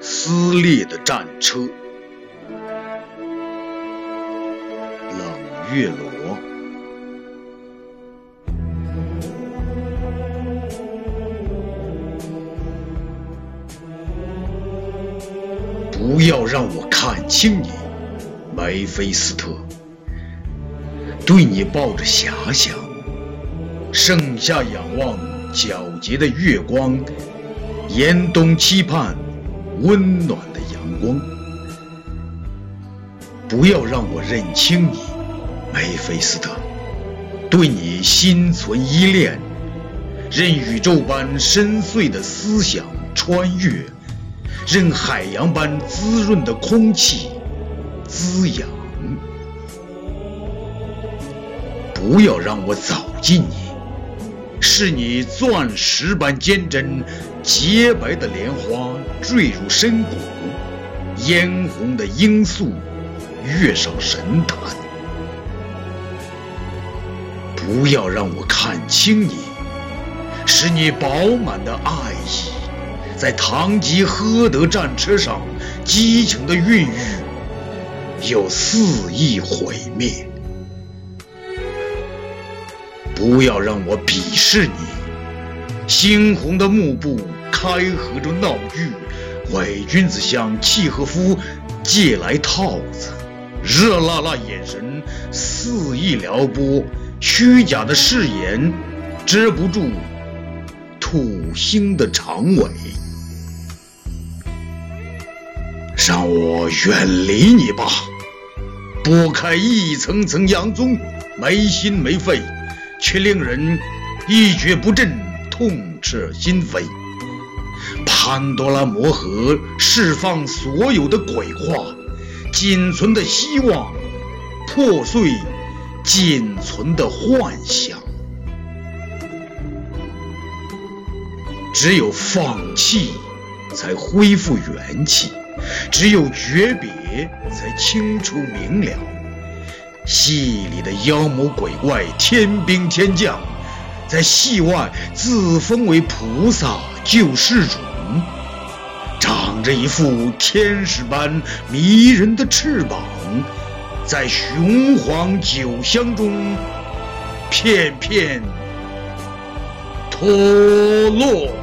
撕裂的战车。冷月罗。不要让我看清你，梅菲斯特。对你抱着遐想，盛夏仰望皎洁的月光，严冬期盼温暖的阳光。不要让我认清你，梅菲斯特。对你心存依恋，任宇宙般深邃的思想穿越。任海洋般滋润的空气滋养，不要让我走近你，是你钻石般坚贞，洁白的莲花坠入深谷，嫣红的罂粟跃上神坛。不要让我看清你，使你饱满的爱意。在堂吉诃德战车上激情的孕育，又肆意毁灭。不要让我鄙视你，猩红的幕布开合着闹剧，伪君子向契诃夫借来套子，热辣辣眼神肆意撩拨，虚假的誓言遮不住土星的长尾。让我远离你吧，拨开一层层洋葱，没心没肺，却令人一蹶不振，痛彻心扉。潘多拉魔盒释放所有的鬼话，仅存的希望破碎，仅存的幻想。只有放弃，才恢复元气。只有诀别，才清楚明了。戏里的妖魔鬼怪、天兵天将，在戏外自封为菩萨救世主，长着一副天使般迷人的翅膀，在雄黄酒香中片片脱落。